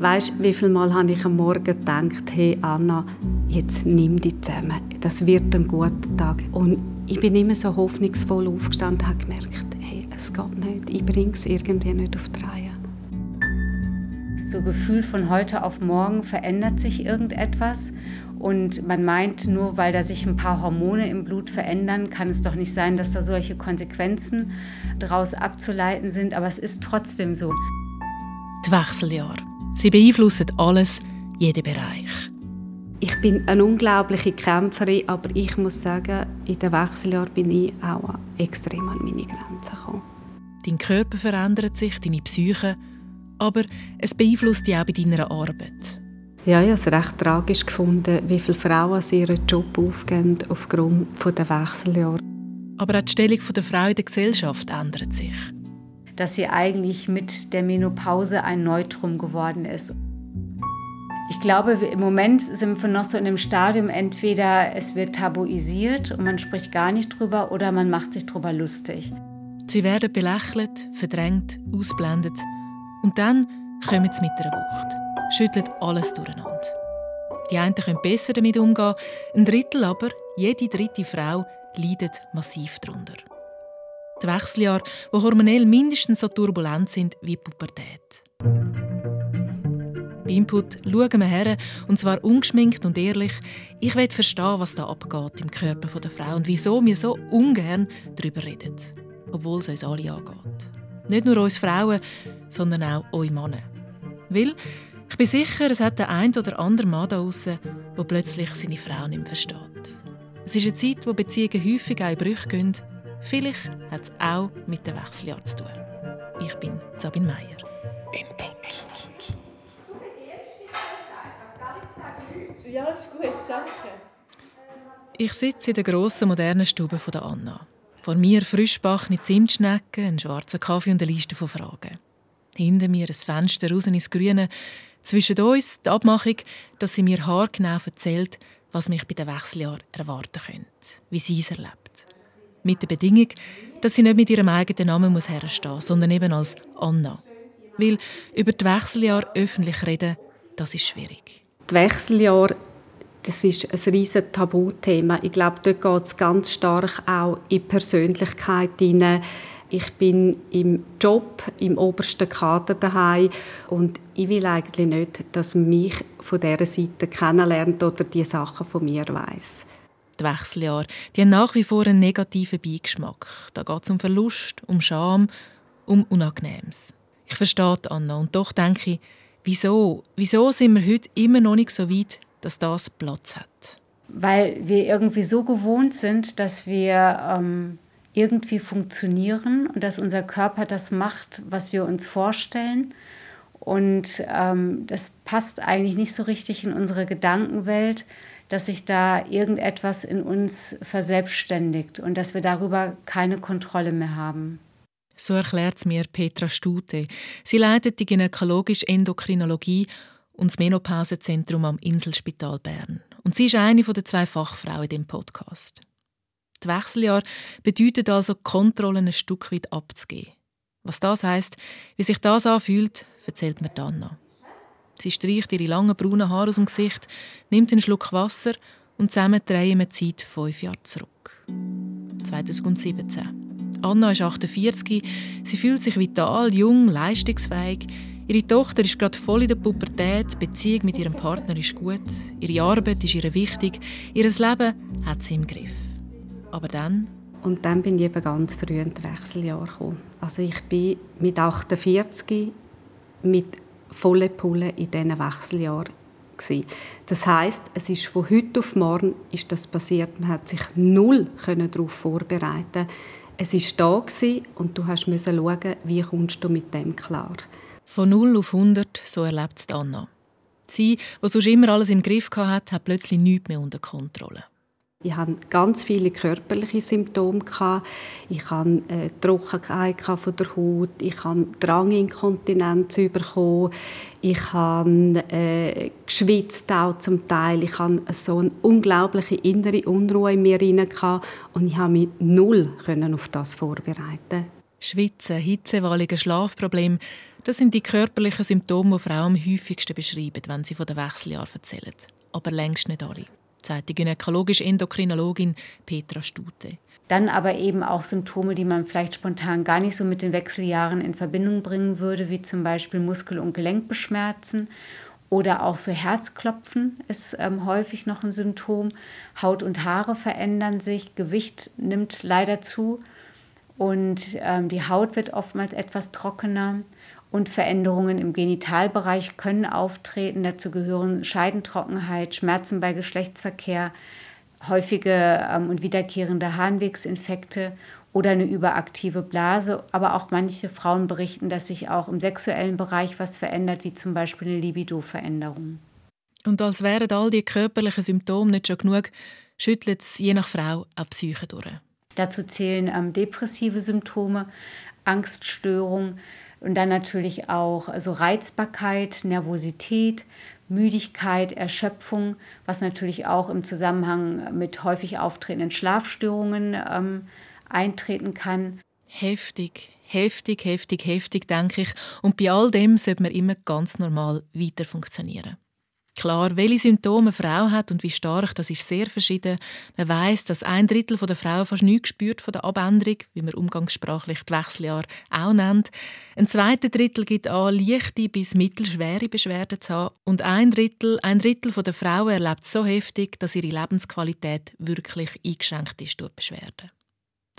Weißt, wie viel Mal habe ich am Morgen gedacht, hey Anna, jetzt nimm dich zusammen, das wird ein guter Tag. Und ich bin immer so hoffnungsvoll aufgestanden und habe gemerkt, hey, es geht nicht, ich bringe es irgendwie nicht auf die Reihe. So Gefühl von heute auf morgen verändert sich irgendetwas und man meint, nur weil da sich ein paar Hormone im Blut verändern, kann es doch nicht sein, dass da solche Konsequenzen daraus abzuleiten sind, aber es ist trotzdem so. Die Wechseljahre. Sie beeinflussen alles, jeden Bereich. Ich bin eine unglaubliche Kämpferin, aber ich muss sagen, in den Wechseljahren bin ich auch extrem an meine Grenzen gekommen. Dein Körper verändert sich, deine Psyche, aber es beeinflusst dich auch bei deiner Arbeit. Ja, ich habe es recht tragisch gefunden, wie viele Frauen ihren Job aufgeben aufgrund der Wechseljahre. Aber auch die Stellung der Frau in der Gesellschaft ändert sich dass sie eigentlich mit der Menopause ein Neutrum geworden ist. Ich glaube, im Moment sind wir noch so in dem Stadium, entweder es wird tabuisiert und man spricht gar nicht drüber oder man macht sich drüber lustig. Sie werden belächelt, verdrängt, ausblendet und dann kommen sie mit einer Wucht, schütteln alles durcheinander. Die einen können besser damit umgehen, ein Drittel aber, jede dritte Frau, leidet massiv darunter. Die Wechseljahre, die hormonell mindestens so turbulent sind wie die Pubertät. Bei Input schauen wir her, und zwar ungeschminkt und ehrlich. Ich will verstehen, was da abgeht im Körper der Frau und wieso wir so ungern darüber reden. Obwohl es uns alle angeht. Nicht nur uns Frauen, sondern auch euch Männer. Weil ich bin sicher, es hat der ein oder andere Mann da draussen, der plötzlich seine Frau nicht mehr versteht. Es ist eine Zeit, wo Beziehungen häufig auch in Brüche gehen Vielleicht hat es auch mit dem Wechseljahr zu tun. Ich bin Sabine Meyer. Input. Ja, ist gut, danke. Ich sitze in der grossen, modernen Stube von der Anna. Vor mir frischbachene Zimtschnecken, ein schwarzer Kaffee und eine Liste von Fragen. Hinter mir ein Fenster raus ins Grüne. Zwischen uns die Abmachung, dass sie mir haargenau erzählt, was mich bei den Wechseljahren erwarten könnte, wie sie es erlebt. Mit der Bedingung, dass sie nicht mit ihrem eigenen Namen muss herstehen muss, sondern eben als Anna. Weil über die Wechseljahre öffentlich reden, das ist schwierig. Die Wechseljahre, das ist ein riesiges Tabuthema. Ich glaube, dort geht es ganz stark auch in die Persönlichkeit hinein. Ich bin im Job, im obersten Kader daheim und ich will eigentlich nicht, dass man mich von dieser Seite kennenlernt oder die Sachen von mir weiß die Wechseljahre, die haben nach wie vor einen negativen Beigeschmack. Da geht es um Verlust, um Scham, um Unangenehmes. Ich verstehe Anna und doch denke ich, wieso, wieso sind wir heute immer noch nicht so weit, dass das Platz hat? Weil wir irgendwie so gewohnt sind, dass wir ähm, irgendwie funktionieren und dass unser Körper das macht, was wir uns vorstellen. Und ähm, das passt eigentlich nicht so richtig in unsere Gedankenwelt dass sich da irgendetwas in uns verselbstständigt und dass wir darüber keine Kontrolle mehr haben. So erklärt es mir Petra Stute. Sie leitet die gynäkologische Endokrinologie und das Menopausezentrum am Inselspital Bern. Und sie ist eine der zwei Fachfrauen in dem Podcast. Das Wechseljahr bedeutet also, Kontrollen ein Stück weit abzugeben. Was das heißt, wie sich das anfühlt, erzählt mir Anna. Sie streicht ihre langen braunen Haare aus dem Gesicht, nimmt einen Schluck Wasser und zusammen drehen wir die Zeit fünf Jahre zurück. 2017. Anna ist 48, sie fühlt sich vital, jung, leistungsfähig. Ihre Tochter ist gerade voll in der Pubertät, die Beziehung mit ihrem Partner ist gut, ihre Arbeit ist ihr wichtig, ihr Leben hat sie im Griff. Aber dann... Und dann bin ich eben ganz früh in die Wechseljahre gekommen. Also ich bin mit 48 mit volle Pulle in diesen Wechseljahren. Das heißt, es ist von heute auf morgen ist das passiert. Man hat sich null darauf vorbereiten. Es ist da und du hast schauen, wie kommst du mit dem klar. Von 0 auf 100, so erlebt es Anna. Sie, die sonst immer alles im Griff hatte, hat plötzlich nichts mehr unter Kontrolle. Ich hatte ganz viele körperliche Symptome. Ich hatte äh, Trockenheit von der Haut, ich hatte Dranginkontinenz bekommen, ich habe äh, geschwitzt auch zum Teil. Ich hatte so eine unglaubliche innere Unruhe in mir und ich habe mich null auf das vorbereiten. Schwitzen, Hitzewallungen, Schlafprobleme, Das sind die körperlichen Symptome, die Frauen am häufigsten beschreiben, wenn sie von den Wechseljahren erzählen. Aber längst nicht alle, sagt die gynäkologische Endokrinologin Petra Stute. Dann aber eben auch Symptome, die man vielleicht spontan gar nicht so mit den Wechseljahren in Verbindung bringen würde, wie zum Beispiel Muskel- und Gelenkbeschmerzen oder auch so Herzklopfen ist ähm, häufig noch ein Symptom. Haut und Haare verändern sich, Gewicht nimmt leider zu und ähm, die Haut wird oftmals etwas trockener. Und Veränderungen im Genitalbereich können auftreten. Dazu gehören Scheidentrockenheit, Schmerzen bei Geschlechtsverkehr, häufige ähm, und wiederkehrende Harnwegsinfekte oder eine überaktive Blase. Aber auch manche Frauen berichten, dass sich auch im sexuellen Bereich was verändert, wie zum Beispiel eine Libido-Veränderung. Und als wären all die körperlichen Symptome nicht schon genug, schüttelt es je nach Frau auch Psyche durch. Dazu zählen ähm, depressive Symptome, Angststörungen und dann natürlich auch also Reizbarkeit, Nervosität, Müdigkeit, Erschöpfung, was natürlich auch im Zusammenhang mit häufig auftretenden Schlafstörungen ähm, eintreten kann. Heftig, heftig, heftig, heftig, denke ich. Und bei all dem sollte man immer ganz normal weiter funktionieren. Klar, welche Symptome eine Frau hat und wie stark, das ist sehr verschieden. Man weiß, dass ein Drittel der Frauen fast nichts spürt von der Abänderung, wie man umgangssprachlich die Wechseljahre auch nennt. Ein zweiter Drittel gibt an, leichte bis mittelschwere Beschwerden zu haben. Und ein Drittel, ein Drittel der Frauen erlebt so heftig, dass ihre Lebensqualität wirklich eingeschränkt ist durch Beschwerden.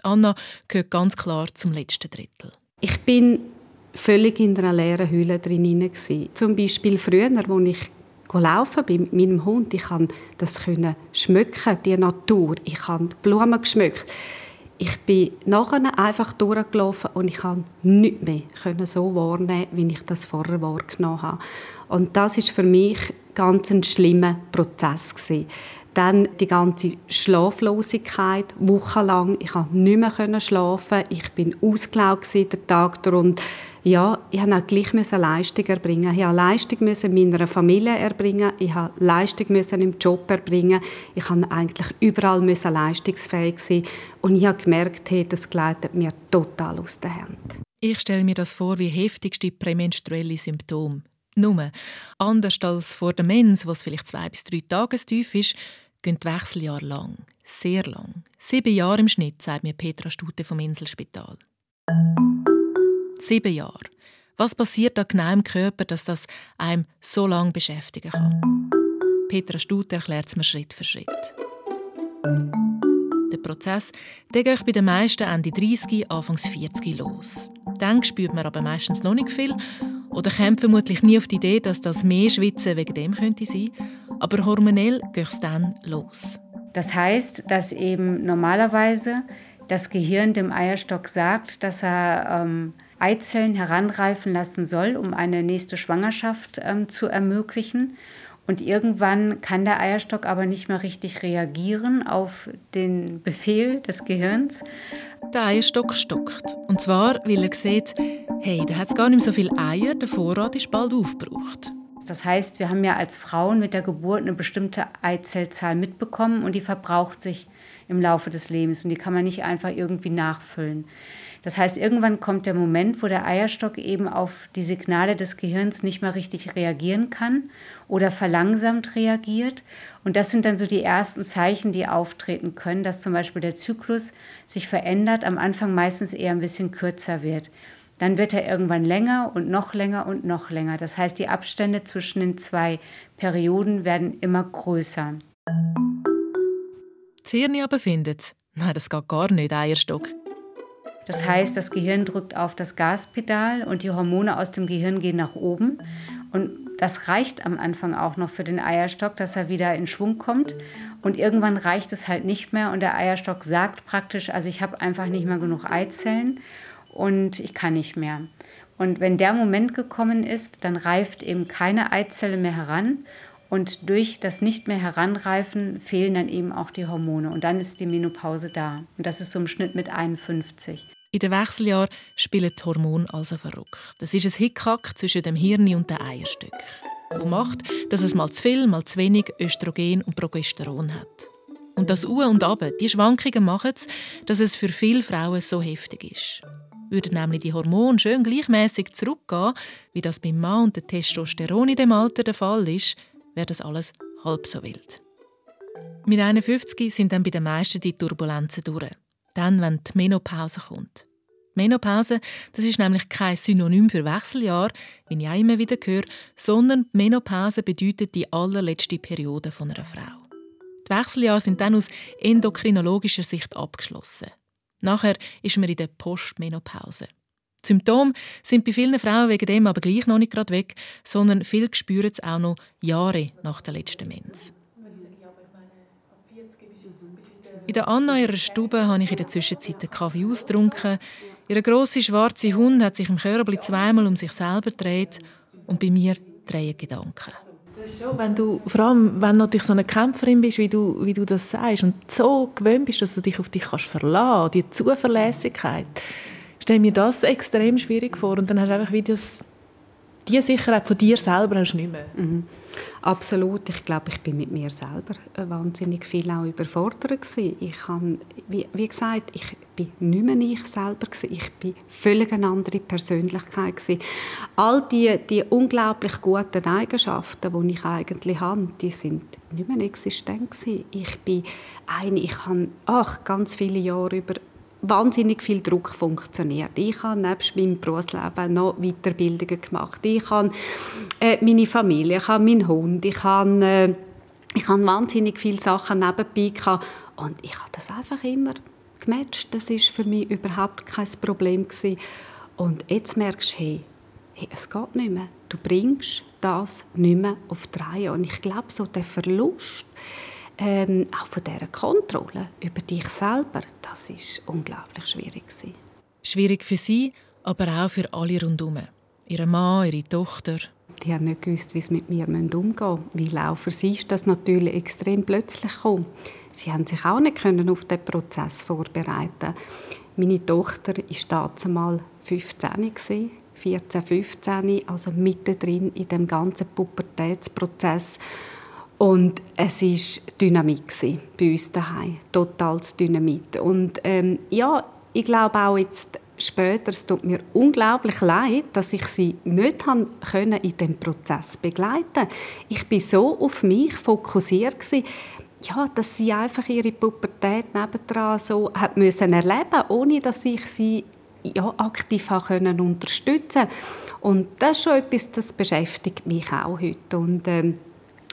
Anna gehört ganz klar zum letzten Drittel. Ich bin völlig in einer leeren Hülle drin. Zum Beispiel früher, als ich laufen bin mit meinem Hund. Ich konnte das schmücken, die Natur. Ich habe Blumen geschmückt. Ich bin nachher einfach durchgelaufen und ich konnte nichts mehr so wahrnehmen, wie ich das vorher wahrgenommen habe. Und das ist für mich ganz ein schlimmer Prozess gewesen. Dann die ganze Schlaflosigkeit, wochenlang. Ich konnte nicht mehr schlafen. Ich bin ausgelaugt den Tag und ja, ich musste auch gleich Leistung erbringen. Ich musste Leistung meiner Familie erbringen. Ich musste Leistung im Job erbringen. Ich musste eigentlich überall leistungsfähig sein. Und ich habe gemerkt, das gleitet mir total aus den Händen. Ich stelle mir das vor wie heftigste prämenstruelle Symptome. Nur, anders als vor der Mens, was vielleicht zwei bis drei Tage tief ist, gehen die Wechseljahre lang. Sehr lang. Sieben Jahre im Schnitt, sagt mir Petra Stute vom Inselspital. Sieben Jahre. Was passiert da genau im Körper, dass das einem so lange beschäftigen kann? Petra Stute erklärt es mir Schritt für Schritt. Der Prozess der geht bei den meisten Ende 30, Anfangs 40 los. Dann spürt man aber meistens noch nicht viel oder kommt vermutlich nie auf die Idee, dass das mehr Schwitzen wegen dem könnte sein. Aber hormonell geht es dann los. Das heißt, dass eben normalerweise das Gehirn dem Eierstock sagt, dass er ähm, Eizellen heranreifen lassen soll, um eine nächste Schwangerschaft ähm, zu ermöglichen. Und irgendwann kann der Eierstock aber nicht mehr richtig reagieren auf den Befehl des Gehirns. Der Eierstock stockt. Und zwar, weil er sieht, hey, da hat gar nicht mehr so viele Eier, der Vorrat ist bald aufgebraucht. Das heißt, wir haben ja als Frauen mit der Geburt eine bestimmte Eizellzahl mitbekommen und die verbraucht sich im Laufe des Lebens und die kann man nicht einfach irgendwie nachfüllen. Das heißt, irgendwann kommt der Moment, wo der Eierstock eben auf die Signale des Gehirns nicht mehr richtig reagieren kann oder verlangsamt reagiert. Und das sind dann so die ersten Zeichen, die auftreten können, dass zum Beispiel der Zyklus sich verändert, am Anfang meistens eher ein bisschen kürzer wird. Dann wird er irgendwann länger und noch länger und noch länger. Das heißt, die Abstände zwischen den zwei Perioden werden immer größer. Zirni aber findet, nein, das geht gar nicht, Eierstock. Das heißt, das Gehirn drückt auf das Gaspedal und die Hormone aus dem Gehirn gehen nach oben. Und das reicht am Anfang auch noch für den Eierstock, dass er wieder in Schwung kommt. Und irgendwann reicht es halt nicht mehr und der Eierstock sagt praktisch, also ich habe einfach nicht mehr genug Eizellen und ich kann nicht mehr. Und wenn der Moment gekommen ist, dann reift eben keine Eizelle mehr heran und durch das nicht mehr Heranreifen fehlen dann eben auch die Hormone und dann ist die Menopause da. Und das ist so im Schnitt mit 51. In den Wechseljahren spielen die Hormone also verrückt. Das ist ein Hickhack zwischen dem Hirn und dem Eierstück, das macht, dass es mal zu viel, mal zu wenig Östrogen und Progesteron hat. Und das U und Ab, die Schwankungen machen es, dass es für viele Frauen so heftig ist. Würden nämlich die Hormone schön gleichmäßig zurückgehen, wie das beim Mann und der Testosteron in dem Alter der Fall ist, wäre das alles halb so wild. Mit 51 sind dann bei den meisten die Turbulenzen durch. Dann, wenn die Menopause kommt. Die Menopause das ist nämlich kein Synonym für Wechseljahr, wie ich auch immer wieder höre, sondern Menopause bedeutet die allerletzte Periode einer Frau. Die Wechseljahre sind dann aus endokrinologischer Sicht abgeschlossen. Nachher ist man in der Postmenopause. Die Symptome sind bei vielen Frauen wegen dem aber gleich noch nicht gerade weg, sondern viele spüren es auch noch Jahre nach der letzten Mens. In der Anna ihrer Stube habe ich in der Zwischenzeit den Kaffee ausgetrunken. Ihre grosse schwarze Hund hat sich im Körbli zweimal um sich selber gedreht und bei mir drehen Gedanken. Das schon, wenn du, vor allem, wenn du natürlich so eine Kämpferin bist, wie du, wie du das sagst, und so gewöhnt bist, dass du dich auf dich kannst verlassen die Zuverlässigkeit, stelle mir das extrem schwierig vor. Und dann hast du einfach wie das, die Sicherheit von dir selber hast du nicht mehr. Mhm. Absolut. Ich glaube, ich bin mit mir selber wahnsinnig viel auch überfordert gewesen. Ich kann, wie, wie, gesagt, ich bin nicht mehr ich selber gewesen. Ich bin völlig eine andere Persönlichkeit gewesen. All die, die unglaublich guten Eigenschaften, die ich eigentlich habe, die sind nicht mehr existent gewesen. Ich bin eine, ich habe ach, ganz viele Jahre über wahnsinnig viel Druck funktioniert. Ich habe nebst meinem Berufsleben noch Weiterbildungen gemacht. Ich habe äh, meine Familie, ich habe meinen Hund, ich habe, äh, ich habe wahnsinnig viele Sachen nebenbei gehabt. und ich habe das einfach immer gematcht. Das ist für mich überhaupt kein Problem gewesen. Und jetzt merkst du, hey, hey, es geht nicht mehr. Du bringst das nicht mehr auf die Reihe. Und ich glaube, so der Verlust, ähm, auch von dieser Kontrolle über dich selber, das ist unglaublich schwierig gewesen. Schwierig für sie, aber auch für alle rundherum. Ihre Mann, ihre Tochter. Die haben nicht gewusst, wie sie mit mir umgehen müssen. Weil auch für sie ist das natürlich extrem plötzlich gekommen. Sie haben sich auch nicht auf den Prozess vorbereiten. Meine Tochter war damals 15 14, 15, also mittendrin in dem ganzen Pubertätsprozess. Und es war Dynamik bei uns daheim, totales Dynamit. Und ähm, ja, ich glaube auch jetzt später, es tut mir unglaublich leid, dass ich sie nicht können in dem Prozess begleiten. Ich bin so auf mich fokussiert gewesen, ja, dass sie einfach ihre Pubertät nebendran so hat müssen erleben, ohne dass ich sie ja, aktiv können unterstützen. Und das ist schon etwas, das beschäftigt mich auch heute. Und ähm,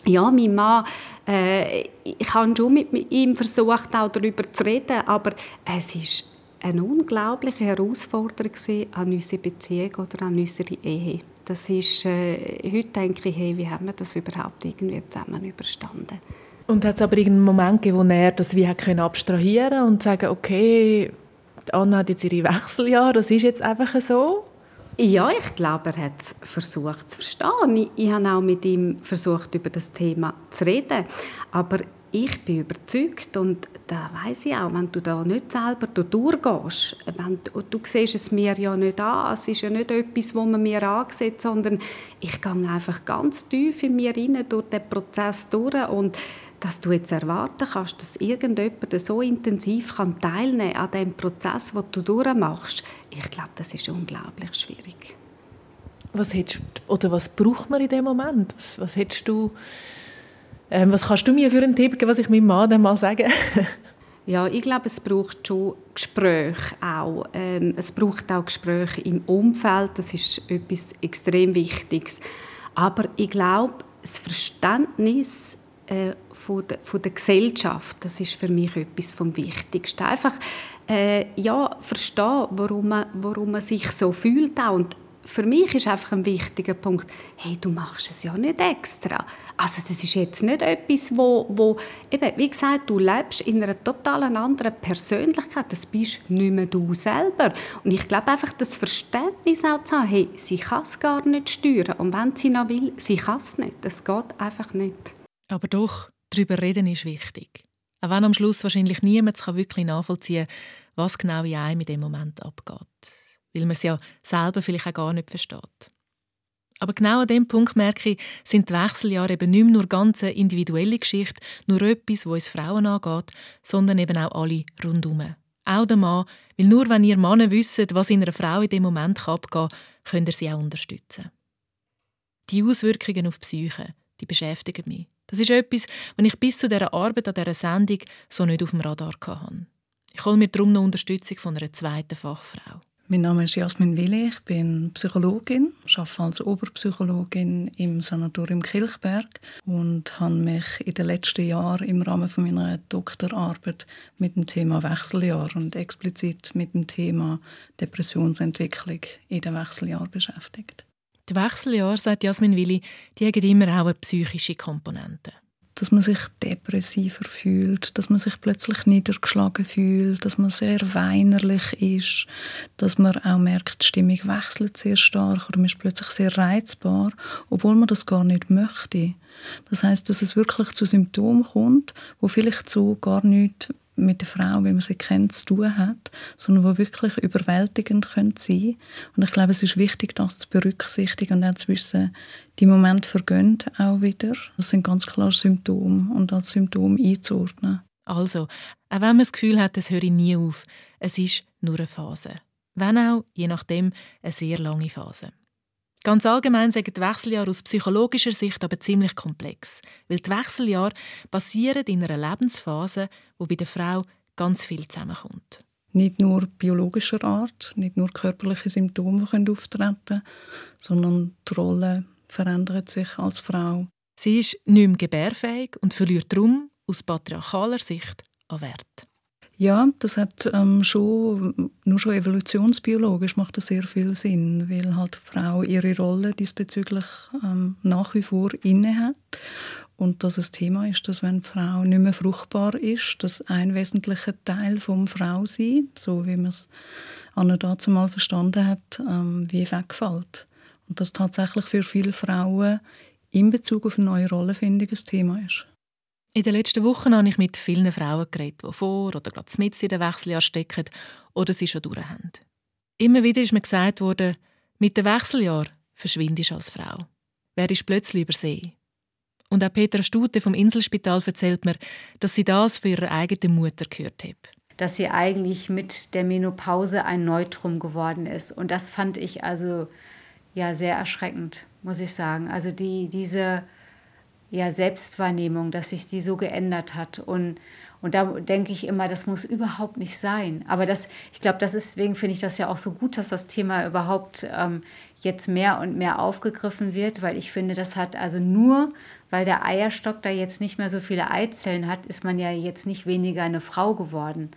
ja, mein Mann, äh, ich habe schon mit ihm versucht, auch darüber zu reden, aber es ist eine unglaubliche Herausforderung an unsere Beziehung oder an unsere Ehe. Das ist, äh, heute denke ich, hey, wie haben wir das überhaupt irgendwie zusammen überstanden? Und hat es aber irgendeinen Moment gegeben, wo er das wie können abstrahieren und sagen, okay, Anna hat jetzt ihre Wechseljahre, das ist jetzt einfach so? Ja, ich glaube, er hat es versucht zu verstehen. Ich, ich habe auch mit ihm versucht, über das Thema zu reden. Aber ich bin überzeugt und da weiß ich auch, wenn du da nicht selber durchgehst, wenn du, du siehst es mir ja nicht an, es ist ja nicht etwas, wo man mir ansieht, sondern ich gehe einfach ganz tief in mir rein durch den Prozess durch und dass du jetzt erwarten kannst, dass irgendjemand so intensiv kann teilnehmen kann an dem Prozess, den du durchmachst, ich glaube, das ist unglaublich schwierig. Was hättest, oder was braucht man in dem Moment? Was, was hättest du, äh, was kannst du mir für einen Tipp geben, was ich meinem Mann dann mal sagen? ja, ich glaube, es braucht schon Gespräche auch. Ähm, es braucht auch Gespräche im Umfeld. Das ist etwas extrem Wichtiges. Aber ich glaube, das Verständnis äh, von, der, von der Gesellschaft. Das ist für mich etwas vom Wichtigsten. Einfach äh, ja, verstehen, warum man, warum man sich so fühlt. Auch. Und für mich ist einfach ein wichtiger Punkt, hey, du machst es ja nicht extra. Also das ist jetzt nicht etwas, wo, wo eben, wie gesagt, du lebst in einer total anderen Persönlichkeit, das bist nicht mehr du selber. Und ich glaube einfach, das Verständnis auch zu haben, hey, sie kann es gar nicht steuern und wenn sie noch will, sie kann es nicht. Das geht einfach nicht. Aber doch, darüber reden ist wichtig. Auch wenn am Schluss wahrscheinlich niemand wirklich nachvollziehen kann, was genau in einem in dem Moment abgeht. Weil man es ja selber vielleicht auch gar nicht versteht. Aber genau an dem Punkt merke ich, sind die Wechseljahre eben nicht nur ganz eine individuelle Geschichte, nur etwas, wo es Frauen angeht, sondern eben auch alle rundherum. Auch der Mann, weil nur wenn ihr Männer wissen, was in einer Frau in dem Moment kann, könnt ihr sie auch unterstützen. Die Auswirkungen auf die Psyche, die beschäftigen mich. Das ist etwas, was ich bis zu dieser Arbeit an dieser Sendung so nicht auf dem Radar hatte. Ich hole mir darum noch Unterstützung von einer zweiten Fachfrau. Mein Name ist Jasmin Willi, ich bin Psychologin, arbeite als Oberpsychologin im Sanatorium Kilchberg und habe mich in den letzten Jahren im Rahmen meiner Doktorarbeit mit dem Thema Wechseljahr und explizit mit dem Thema Depressionsentwicklung in den Wechseljahren beschäftigt. Die Wechseljahre, sagt Jasmin Willi, die haben immer auch eine psychische Komponente dass man sich depressiver fühlt, dass man sich plötzlich niedergeschlagen fühlt, dass man sehr weinerlich ist, dass man auch merkt, die Stimmung wechselt sehr stark oder man ist plötzlich sehr reizbar, obwohl man das gar nicht möchte. Das heißt, dass es wirklich zu Symptomen kommt, wo vielleicht so gar nicht mit der Frau, wie man sie kennt, zu tun hat, sondern die wirklich überwältigend können sein Und ich glaube, es ist wichtig, das zu berücksichtigen und auch zu wissen, die Momente vergehen auch wieder. Das sind ganz klar Symptome und als Symptom einzuordnen. Also, auch wenn man das Gefühl hat, es höre nie auf, es ist nur eine Phase. Wenn auch, je nachdem, eine sehr lange Phase. Ganz allgemein sagen die Wechseljahre aus psychologischer Sicht aber ziemlich komplex, weil die Wechseljahre basieren in einer Lebensphase, wo bei der Frau ganz viel zusammenkommt. Nicht nur biologischer Art, nicht nur körperliche Symptome können auftreten, sondern die Rolle verändert sich als Frau. Sie ist nicht mehr gebärfähig und verliert darum aus patriarchaler Sicht an Wert. Ja, das hat ähm, schon, nur schon evolutionsbiologisch macht das sehr viel Sinn, weil halt die Frau ihre Rolle diesbezüglich ähm, nach wie vor inne hat und dass es Thema ist, dass wenn die Frau nicht mehr fruchtbar ist, dass ein wesentlicher Teil vom Frausein, so wie man es Anna dazu mal verstanden hat, ähm, wie wegfällt und das tatsächlich für viele Frauen in Bezug auf eine neue Rollenfindung ein Thema ist. In den letzten Wochen habe ich mit vielen Frauen geredet, die vor oder gerade mit in den Wechseljahr stecken oder sie schon durch haben. Immer wieder ist mir gesagt worden, mit dem Wechseljahr verschwindest du als Frau. Wer ist plötzlich übersehen? Und auch Petra Stute vom Inselspital erzählt mir, dass sie das für ihre eigene Mutter gehört hat. Dass sie eigentlich mit der Menopause ein Neutrum geworden ist. Und das fand ich also ja sehr erschreckend, muss ich sagen. Also die, diese ja, Selbstwahrnehmung, dass sich die so geändert hat. Und, und da denke ich immer, das muss überhaupt nicht sein. Aber das, ich glaube, das ist, deswegen finde ich das ja auch so gut, dass das Thema überhaupt ähm, jetzt mehr und mehr aufgegriffen wird, weil ich finde, das hat also nur, weil der Eierstock da jetzt nicht mehr so viele Eizellen hat, ist man ja jetzt nicht weniger eine Frau geworden.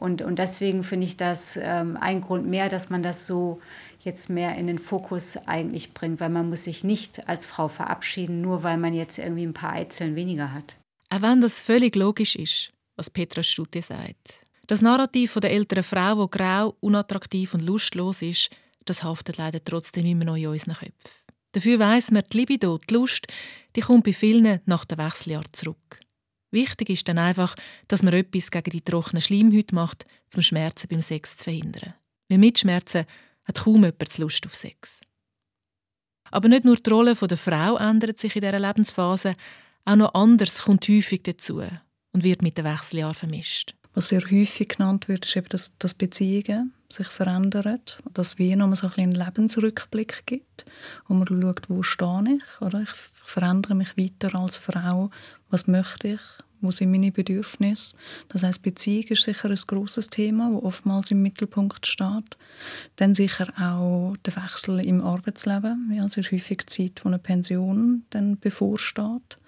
Und, und deswegen finde ich das ähm, ein Grund mehr, dass man das so jetzt mehr in den Fokus eigentlich bringt, weil man muss sich nicht als Frau verabschieden, nur weil man jetzt irgendwie ein paar Eizellen weniger hat. Auch wenn das völlig logisch ist, was Petra Stute sagt. Das Narrativ von der älteren Frau, die grau, unattraktiv und lustlos ist, das haftet leider trotzdem immer noch in unseren Köpfen. Dafür weiss man, die Libido, die Lust, die kommt bei vielen nach dem Wechseljahr zurück. Wichtig ist dann einfach, dass man etwas gegen die trockenen Schleimhäute macht, zum Schmerzen beim Sex zu verhindern. Weil mit Schmerzen hat kaum jemand Lust auf Sex. Aber nicht nur die Rolle der Frau ändert sich in dieser Lebensphase, auch noch anders kommt häufig dazu und wird mit dem Wechseljahr vermischt. Was sehr häufig genannt wird, ist eben, dass, dass Beziehungen sich verändern, dass es wie so ein einen Lebensrückblick gibt, wo man schaut, wo stehe ich, oder? ich verändere mich weiter als Frau, was möchte ich, wo sind meine Bedürfnisse. Das heißt, Beziehung ist sicher ein großes Thema, wo oftmals im Mittelpunkt steht. Dann sicher auch der Wechsel im Arbeitsleben. Ja, es ist häufig die Zeit, wo eine Pension dann bevorsteht.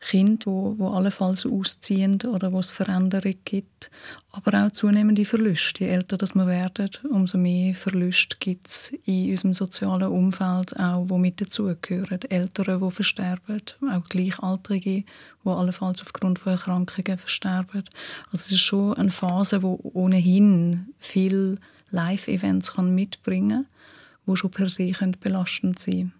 Kinder, wo, wo allenfalls ausziehen oder wo es Veränderungen gibt, aber auch zunehmende Verluste. Je älter das wir werden, umso mehr Verluste gibt es in unserem sozialen Umfeld, auch wo mit dazugehören. Ältere, die versterben, auch Gleichaltrige, die allenfalls aufgrund von Erkrankungen versterben. Also es ist schon eine Phase, wo ohnehin viel Live-Events mitbringen kann, die schon per se belastend sein können.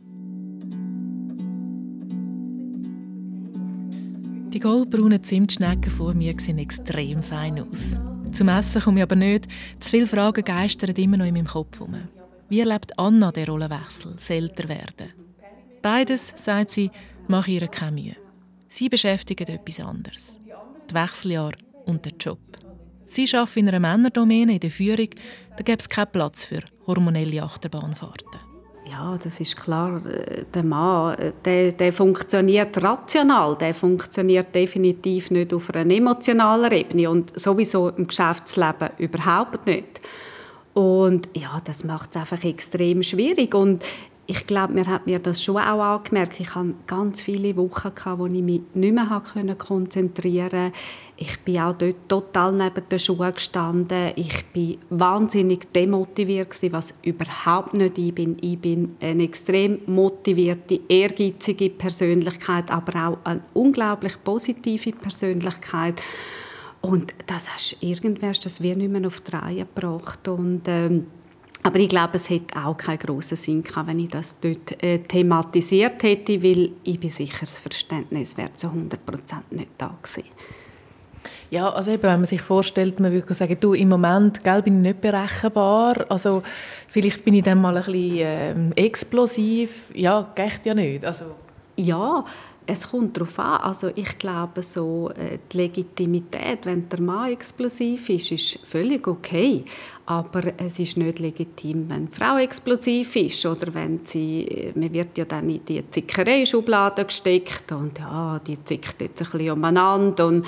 Die goldbraunen Zimtschnecken vor mir sehen extrem fein aus. Zum Essen komme ich aber nicht. Zu viele Fragen geistern immer noch in meinem Kopf herum. Wie erlebt Anna den Rollenwechsel, das älter werden? Beides, sagt sie, mache ihr keine Mühe. Sie beschäftigen etwas anderes. Die Wechseljahre und der Job. Sie arbeitet in einer Männerdomäne in der Führung, da gäbe es keinen Platz für hormonelle Achterbahnfahrten. Ja, das ist klar. Der Mann, der, der funktioniert rational, der funktioniert definitiv nicht auf einer emotionalen Ebene und sowieso im Geschäftsleben überhaupt nicht. Und ja, das macht es einfach extrem schwierig. Und ich glaube, mir hat mir das schon auch angemerkt. Ich hatte ganz viele Wochen, gehabt, wo ich mich nicht mehr konzentrieren konnte. Ich bin auch dort total neben den Schuhen gestanden. Ich bin wahnsinnig demotiviert, was überhaupt nicht ich bin. Ich bin eine extrem motivierte, ehrgeizige Persönlichkeit, aber auch eine unglaublich positive Persönlichkeit. Und das hast irgendwie hast das wie nicht mehr auf die Reihe gebracht. Und, ähm, aber ich glaube, es hätte auch keinen grossen Sinn gehabt, wenn ich das dort äh, thematisiert hätte, weil ich bin sicher, das Verständnis wäre zu 100% nicht da gewesen. Ja, also eben, wenn man sich vorstellt, man würde sagen, du, im Moment gell, bin ich nicht berechenbar, also vielleicht bin ich dann mal ein bisschen äh, explosiv. Ja, geht ja nicht. Also. Ja, es kommt darauf an. Also ich glaube, so, äh, die Legitimität, wenn der Mann explosiv ist, ist völlig okay. Aber es ist nicht legitim, wenn die Frau explosiv ist oder wenn sie, äh, man wird ja dann in die Zickerei-Schublade gesteckt und ja, die zickt jetzt ein bisschen umeinander und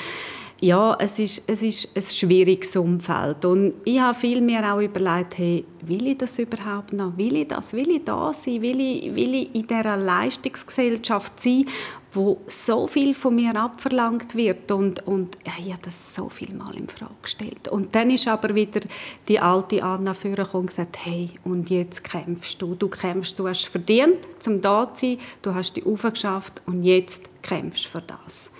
ja, es ist, es ist ein schwieriges Umfeld. Und ich habe viel mir auch überlegt, hey, will ich das überhaupt noch? Will ich das? Will ich da sein? Will ich, will ich in dieser Leistungsgesellschaft sein, wo so viel von mir abverlangt wird? Und, und ja, ich habe das so viel Mal in Frage gestellt. Und dann ist aber wieder die alte Anna vorgekommen und gesagt, hey, und jetzt kämpfst du. Du kämpfst, du hast verdient, zum da zu sein. Du hast die aufgeschafft und jetzt kämpfst du für das.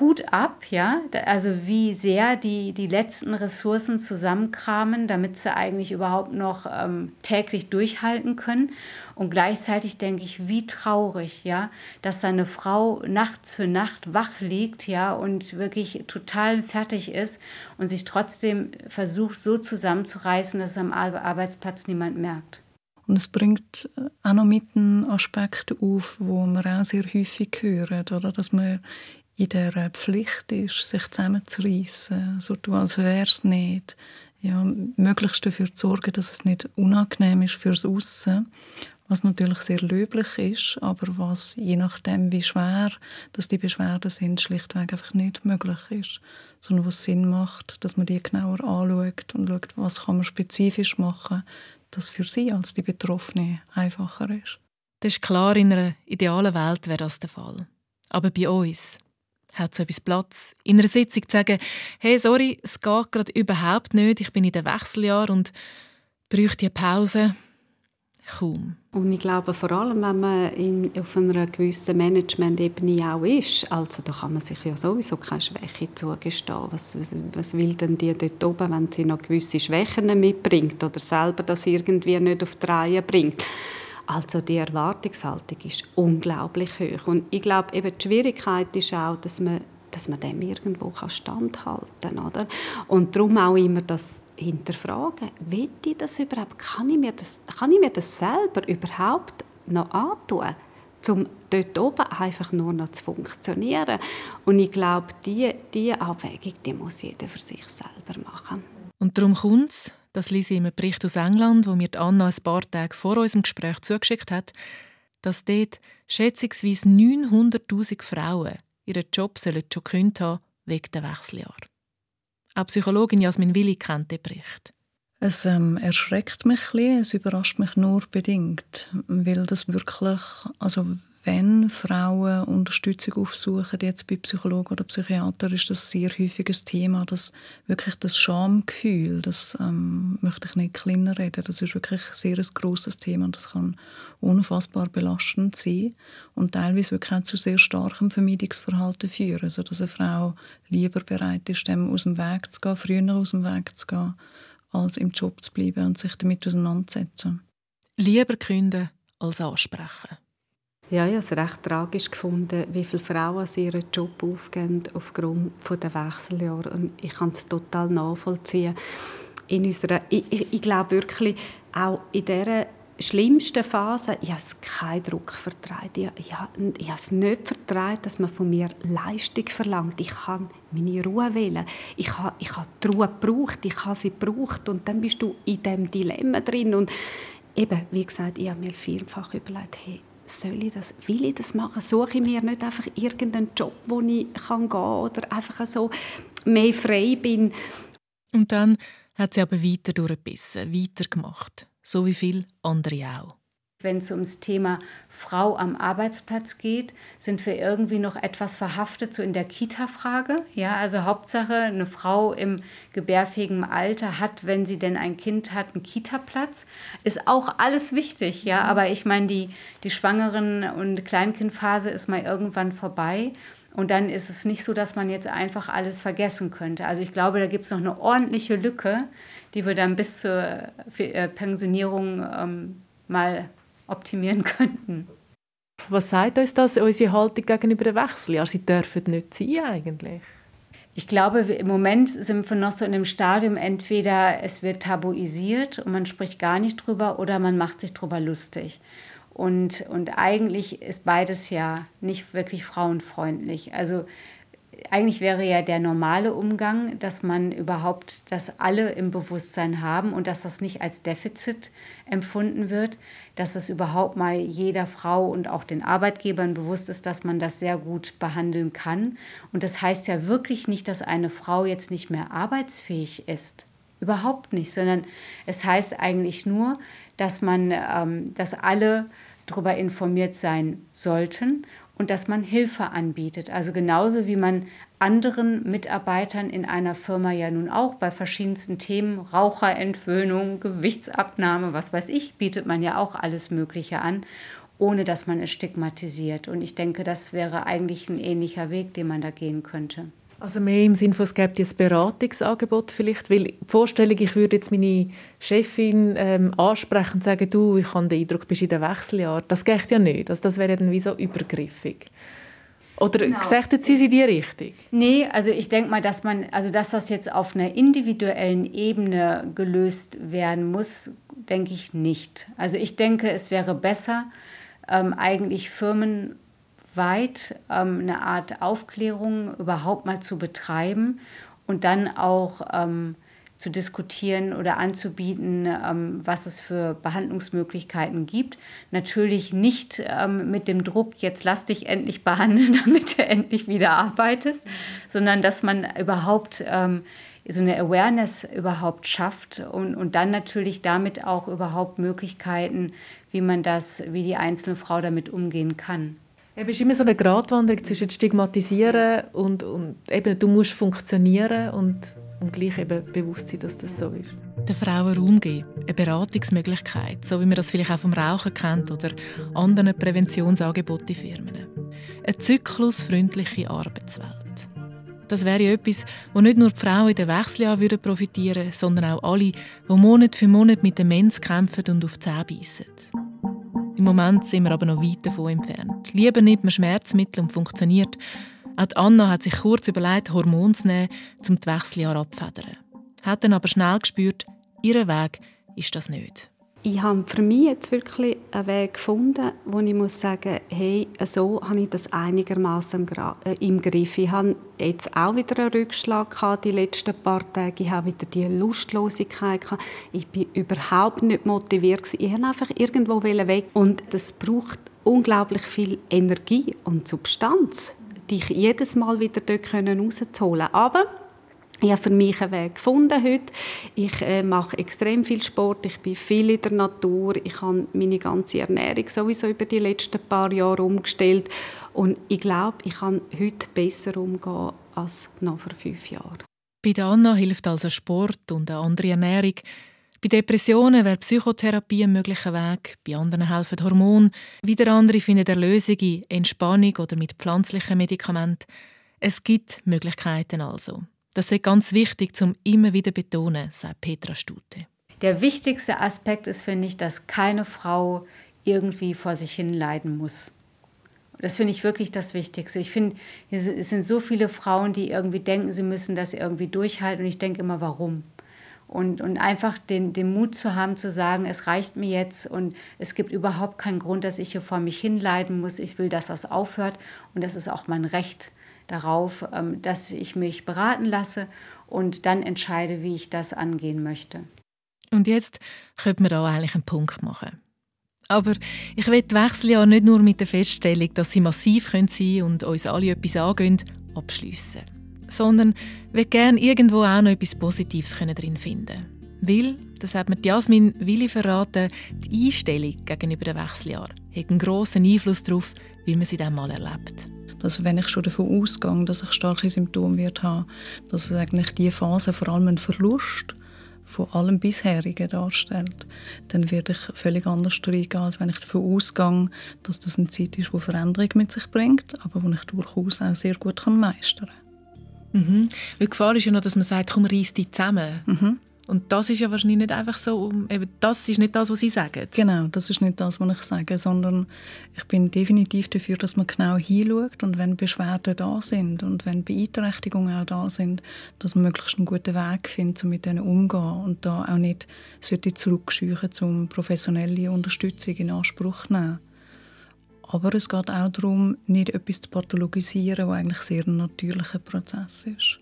Hut ab, ja, also wie sehr die, die letzten Ressourcen zusammenkramen, damit sie eigentlich überhaupt noch ähm, täglich durchhalten können. Und gleichzeitig denke ich, wie traurig, ja, dass deine Frau nachts für Nacht wach liegt, ja, und wirklich total fertig ist und sich trotzdem versucht, so zusammenzureißen, dass es am Arbeitsplatz niemand merkt. Und es bringt äh, auch noch mit einen Aspekt auf, wo man auch sehr häufig hört, oder? dass man in der Pflicht ist, sich zusammenzureißen, so tun, als wäre es nicht. Ja, möglichst dafür zu sorgen, dass es nicht unangenehm ist fürs Aussen, was natürlich sehr löblich ist, aber was je nachdem, wie schwer dass die Beschwerden sind, schlichtweg einfach nicht möglich ist, sondern was Sinn macht, dass man die genauer anschaut und schaut, was kann man spezifisch machen, dass für sie als die Betroffene einfacher ist. Das ist klar, in einer idealen Welt wäre das der Fall. Aber bei uns, hat so etwas Platz, in einer Sitzung zu sagen, hey, sorry, es geht gerade überhaupt nicht, ich bin in den Wechseljahr und bräuchte eine Pause. Kaum. Und ich glaube, vor allem, wenn man in, auf einer gewissen Management-Ebene auch ist, also da kann man sich ja sowieso keine Schwäche zugestehen. Was, was, was will denn die dort oben, wenn sie noch gewisse Schwächen mitbringt oder selber das irgendwie nicht auf die Reihe bringt? Also die Erwartungshaltung ist unglaublich hoch. Und ich glaube, eben die Schwierigkeit ist auch, dass man, dass man dem irgendwo standhalten kann. Oder? Und darum auch immer das hinterfragen. Will ich das überhaupt? Kann ich mir das, kann ich mir das selber überhaupt noch antun? um dort oben einfach nur noch zu funktionieren. Und ich glaube, diese die Abwägung die muss jeder für sich selber machen. Und darum kommt es, das lese ich einem Bericht aus England, wo mir Anna ein paar Tage vor unserem Gespräch zugeschickt hat, dass dort schätzungsweise 900'000 Frauen ihren Job sollen schon gekündigt haben wegen der Wechseljahr. Auch Psychologin Jasmin Willi kennt den Bericht. Es ähm, erschreckt mich ein bisschen, es überrascht mich nur bedingt, weil das wirklich, also wenn Frauen Unterstützung aufsuchen, jetzt bei Psychologen oder Psychiatern, ist das sehr häufig ein Thema, dass wirklich das Schamgefühl, das ähm, möchte ich nicht kleiner reden, das ist wirklich sehr ein grosses Thema und das kann unfassbar belastend sein und teilweise wirklich auch zu sehr starkem Vermeidungsverhalten führen, also dass eine Frau lieber bereit ist, dem aus dem Weg zu gehen, früher aus dem Weg zu gehen, als im Job zu bleiben und sich damit auseinanderzusetzen. Lieber künden als ansprechen. Ja, ich habe es recht tragisch gefunden, wie viele Frauen ihren Job aufgeben aufgrund der Wechseljahre. Und ich kann es total nachvollziehen. In unserer, ich, ich, ich glaube wirklich, auch in dieser schlimmsten Phase, ich habe keinen Druck vertraut. Ich, ich, ich habe es nicht vertraut, dass man von mir Leistung verlangt. Ich kann meine Ruhe wählen. Ich habe, ich habe die Ruhe gebraucht, ich habe sie gebraucht und dann bist du in diesem Dilemma drin. Und eben, wie gesagt, ich habe mir vielfach überlegt, hey, soll ich das, will ich das machen? Suche ich mir nicht einfach irgendeinen Job, wo ich kann gehen kann oder einfach so mehr frei bin. Und dann hat sie aber weiter durchgebissen, weitergemacht so wie viele andere auch. Wenn es ums Thema Frau am Arbeitsplatz geht, sind wir irgendwie noch etwas verhaftet, so in der Kita-Frage. Ja, also Hauptsache, eine Frau im gebärfähigen Alter hat, wenn sie denn ein Kind hat, einen Kita-Platz. Ist auch alles wichtig, ja. Aber ich meine, die, die Schwangeren- und Kleinkindphase ist mal irgendwann vorbei. Und dann ist es nicht so, dass man jetzt einfach alles vergessen könnte. Also ich glaube, da gibt es noch eine ordentliche Lücke, die wir dann bis zur äh, Pensionierung ähm, mal optimieren könnten. Was sagt uns das, unsere Haltung gegenüber den Wechseljahren? Sie dürfen nicht sein eigentlich. Ich glaube, im Moment sind wir noch so in dem Stadium, entweder es wird tabuisiert und man spricht gar nicht drüber oder man macht sich drüber lustig. Und, und eigentlich ist beides ja nicht wirklich frauenfreundlich. Also eigentlich wäre ja der normale Umgang, dass man überhaupt das alle im Bewusstsein haben und dass das nicht als Defizit empfunden wird, dass es überhaupt mal jeder Frau und auch den Arbeitgebern bewusst ist, dass man das sehr gut behandeln kann. Und das heißt ja wirklich nicht, dass eine Frau jetzt nicht mehr arbeitsfähig ist. Überhaupt nicht, sondern es heißt eigentlich nur, dass man, ähm, dass alle darüber informiert sein sollten und dass man Hilfe anbietet. Also genauso wie man anderen Mitarbeitern in einer Firma ja nun auch bei verschiedensten Themen, Raucherentwöhnung, Gewichtsabnahme, was weiß ich, bietet man ja auch alles Mögliche an, ohne dass man es stigmatisiert. Und ich denke, das wäre eigentlich ein ähnlicher Weg, den man da gehen könnte. Also mehr im Sinne von, es gibt ein Beratungsangebot vielleicht, weil die Vorstellung, ich würde jetzt meine Chefin ähm, ansprechen und sagen, du, ich habe den Eindruck, du bist in den Wechseljahren. Das geht ja nicht. Also das wäre dann wie so übergriffig. Oder genau. gesagt Sie in die Richtung? Nee, also ich denke mal, dass man, also dass das jetzt auf einer individuellen Ebene gelöst werden muss, denke ich nicht. Also ich denke, es wäre besser, ähm, eigentlich Firmen weit ähm, eine Art Aufklärung überhaupt mal zu betreiben und dann auch ähm, zu diskutieren oder anzubieten, ähm, was es für Behandlungsmöglichkeiten gibt. Natürlich nicht ähm, mit dem Druck, jetzt lass dich endlich behandeln, damit du endlich wieder arbeitest, sondern dass man überhaupt ähm, so eine Awareness überhaupt schafft und, und dann natürlich damit auch überhaupt Möglichkeiten, wie man das, wie die einzelne Frau damit umgehen kann. Es ist immer so eine Gratwanderung zwischen Stigmatisieren und, und eben, du musst funktionieren und, und gleich eben bewusst sein, dass das so ist. Den Frauen Raum geben, eine Beratungsmöglichkeit, so wie man das vielleicht auch vom Rauchen kennt oder anderen Präventionsangebote in Firmen. Eine zyklusfreundliche Arbeitswelt. Das wäre etwas, wo nicht nur die Frauen in den Wechseljahren profitieren würden, sondern auch alle, die Monat für Monat mit Demenz kämpfen und auf die Zähne beißen. Im Moment sind wir aber noch weit davon entfernt. Lieber nimmt man Schmerzmittel und funktioniert. Auch Anna hat sich kurz überlegt, Hormone zu nehmen, um die Wechseljahre abzufedern. Hat dann aber schnell gespürt, ihr Weg ist das nicht ich habe für mich jetzt wirklich einen Weg gefunden, wo ich muss sagen, hey, so habe ich das einigermaßen äh, im Griff. Ich habe jetzt auch wieder einen Rückschlag gehabt, die letzten paar Tage. Ich habe wieder die Lustlosigkeit gehabt. Ich bin überhaupt nicht motiviert Ich wollte einfach irgendwo weg und das braucht unglaublich viel Energie und Substanz, die ich jedes Mal wieder dort rauszuholen. Aber ich habe für mich einen Weg gefunden heute. Ich äh, mache extrem viel Sport, ich bin viel in der Natur, ich habe meine ganze Ernährung sowieso über die letzten paar Jahre umgestellt und ich glaube, ich kann heute besser umgehen als noch vor fünf Jahren. Bei der Anna hilft also Sport und eine andere Ernährung. Bei Depressionen wäre Psychotherapie ein möglicher Weg, bei anderen helfen Hormone, wieder andere finden Erlösung in Entspannung oder mit pflanzlichen Medikamenten. Es gibt Möglichkeiten also. Das ist ganz wichtig, zum immer wieder betonen, sagt Petra Stute. Der wichtigste Aspekt ist, finde ich, dass keine Frau irgendwie vor sich hin leiden muss. Das finde ich wirklich das Wichtigste. Ich finde, es sind so viele Frauen, die irgendwie denken, sie müssen das irgendwie durchhalten. Und ich denke immer, warum? Und, und einfach den, den Mut zu haben, zu sagen, es reicht mir jetzt und es gibt überhaupt keinen Grund, dass ich hier vor mich hinleiden muss. Ich will, dass das aufhört und das ist auch mein Recht darauf, ähm, dass ich mich beraten lasse und dann entscheide, wie ich das angehen möchte. Und jetzt könnte man auch eigentlich einen Punkt machen. Aber ich will die Wechseljahre nicht nur mit der Feststellung, dass sie massiv sein können und uns alle etwas angehen, abschliessen, sondern will gerne irgendwo auch noch etwas Positives drin finden. Weil, das hat mir Jasmin Willi verraten, die Einstellung gegenüber dem Wechseljahr hat einen grossen Einfluss darauf, wie man sie dann mal erlebt. Also wenn ich schon davon ausgehe, dass ich starke Symptome wird haben, dass es eigentlich die Phase vor allem ein Verlust von allem bisherigen darstellt, dann werde ich völlig anders reingehen, als wenn ich davon ausgehe, dass das eine Zeit ist, die Veränderung mit sich bringt, aber die ich durchaus auch sehr gut meistern kann. Mhm. Weil die Gefahr ist ja noch, dass man sagt, komm, reiss dich zusammen. Mhm. Und das ist ja wahrscheinlich nicht einfach so, eben das ist nicht das, was Sie sagen. Genau, das ist nicht das, was ich sage, sondern ich bin definitiv dafür, dass man genau hinschaut und wenn Beschwerden da sind und wenn Beeinträchtigungen auch da sind, dass man möglichst einen guten Weg findet, um mit denen umzugehen und da auch nicht zurückscheuchen, um professionelle Unterstützung in Anspruch zu nehmen. Aber es geht auch darum, nicht etwas zu pathologisieren, was eigentlich sehr ein natürlicher Prozess ist.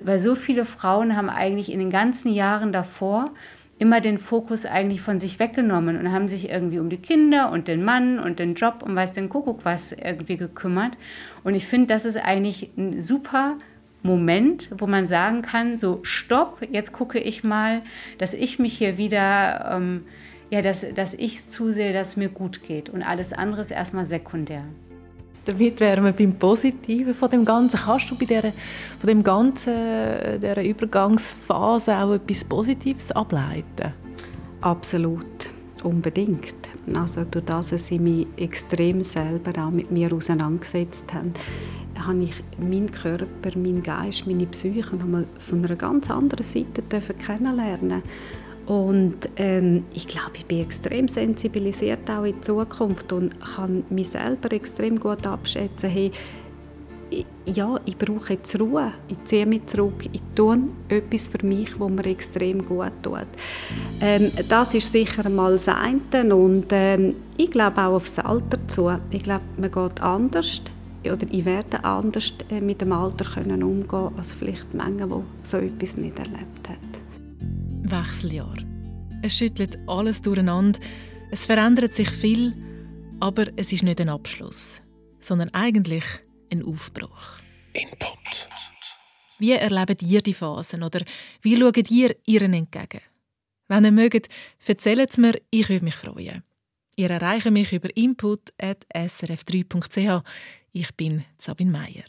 Weil so viele Frauen haben eigentlich in den ganzen Jahren davor immer den Fokus eigentlich von sich weggenommen und haben sich irgendwie um die Kinder und den Mann und den Job und weiß den Kuckuck was irgendwie gekümmert. Und ich finde, das ist eigentlich ein super Moment, wo man sagen kann, so stopp, jetzt gucke ich mal, dass ich mich hier wieder, ähm, ja, dass, dass ich zusehe, dass es mir gut geht. Und alles andere ist erstmal sekundär. Damit wären wir beim Positiven von dem Ganzen. Kannst du bei dieser, von dem ganzen, dieser Übergangsphase auch etwas Positives ableiten? Absolut, unbedingt. Also durch das, dass ich mich extrem selber auch mit mir auseinandergesetzt habe, habe ich meinen Körper, meinen Geist, meine Psyche nochmal von einer ganz anderen Seite kennenlernen und ähm, ich glaube, ich bin extrem sensibilisiert auch in Zukunft und kann mich selber extrem gut abschätzen, hey, ja, ich brauche jetzt Ruhe, ich ziehe mich zurück, ich tue etwas für mich, was mir extrem gut tut. Ähm, das ist sicher mal das eine und ähm, ich glaube auch aufs Alter zu. Ich glaube, man geht anders oder ich werde anders äh, mit dem Alter können umgehen als vielleicht Menge, die so etwas nicht erlebt haben. Wechseljahr. Es schüttelt alles durcheinander, es verändert sich viel, aber es ist nicht ein Abschluss, sondern eigentlich ein Aufbruch. Input. Wie erlebt ihr die Phasen oder wie schaut ihr ihren entgegen? Wenn ihr mögt, erzählt es mir, ich würde mich freuen. Ihr erreicht mich über input.srf3.ch. Ich bin Sabine Meier.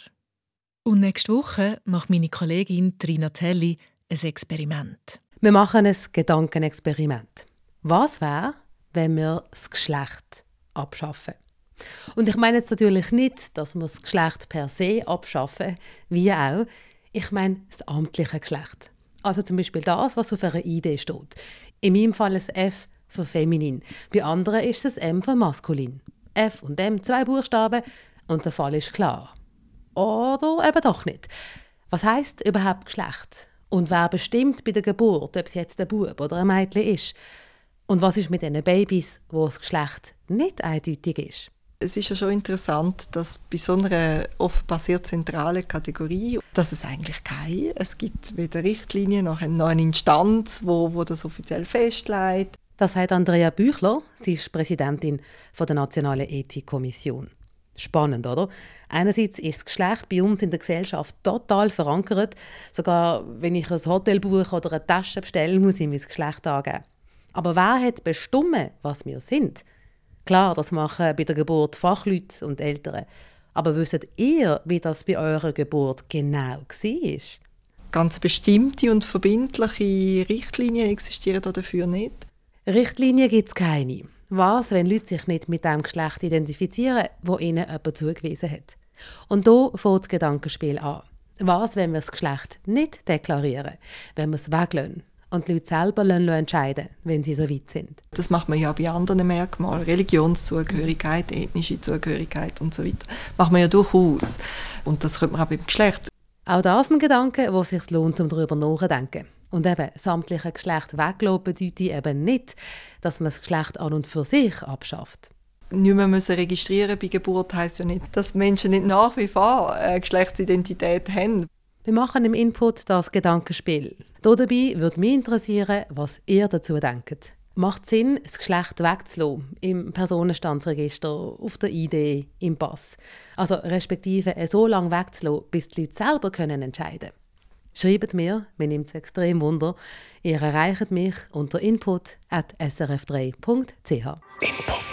Und nächste Woche macht meine Kollegin Trina Telli ein Experiment. Wir machen ein Gedankenexperiment. Was wäre, wenn wir das Geschlecht abschaffen? Und ich meine jetzt natürlich nicht, dass wir das Geschlecht per se abschaffen, wie auch. Ich meine das amtliche Geschlecht. Also zum Beispiel das, was auf einer Idee steht. In meinem Fall ein F für feminin. Bei anderen ist es M für maskulin. F und M, zwei Buchstaben und der Fall ist klar. Oder eben doch nicht. Was heißt überhaupt Geschlecht? Und wer bestimmt bei der Geburt, ob es jetzt ein Bub oder ein Mädchen ist? Und was ist mit den Babys, wo das Geschlecht nicht eindeutig ist? Es ist ja schon interessant, dass bei so einer offenbar sehr zentralen Kategorie, dass es eigentlich keine, es gibt weder Richtlinien noch eine neue Instanz, wo, wo das offiziell festlegt. Das sagt Andrea Büchler, sie ist Präsidentin der Nationalen Ethikkommission. Spannend, oder? Einerseits ist das Geschlecht bei uns in der Gesellschaft total verankert. Sogar wenn ich ein Hotel buche oder eine Tasche bestelle, muss ich mein Geschlecht angeben. Aber wer hat bestimmt, was wir sind? Klar, das machen bei der Geburt Fachleute und Eltern. Aber wisst ihr, wie das bei eurer Geburt genau war? Ganz bestimmte und verbindliche Richtlinien existieren dafür nicht. Richtlinien gibt es keine. Was, wenn Leute sich nicht mit dem Geschlecht identifizieren, wo ihnen jemand zugewiesen hat? Und hier fängt das Gedankenspiel an. Was, wenn wir das Geschlecht nicht deklarieren, wenn wir es weglassen und die Leute selber entscheiden wenn sie so weit sind? Das macht man ja bei anderen Merkmalen, Religionszugehörigkeit, ethnische Zugehörigkeit und so weiter. Macht man ja durchaus. Und das könnte man auch beim Geschlecht. Auch das ist ein Gedanke, wo es sich lohnt, um darüber nachzudenken. Und eben, sämtliche Geschlecht weglassen bedeutet eben nicht, dass man das Geschlecht an und für sich abschafft. Nicht mehr müssen registrieren bei Geburt heisst ja nicht, dass Menschen nicht nach wie vor eine Geschlechtsidentität haben. Wir machen im Input das Gedankenspiel. Dabei würde mich interessieren, was ihr dazu denkt. Macht es Sinn, das Geschlecht wegzulassen im Personenstandsregister, auf der ID, im Pass? Also respektive so lange wegzulassen, bis die Leute selber können entscheiden können? Schreibt mir, mir nimmt es extrem Wunder. Ihr erreicht mich unter input.srf3.ch.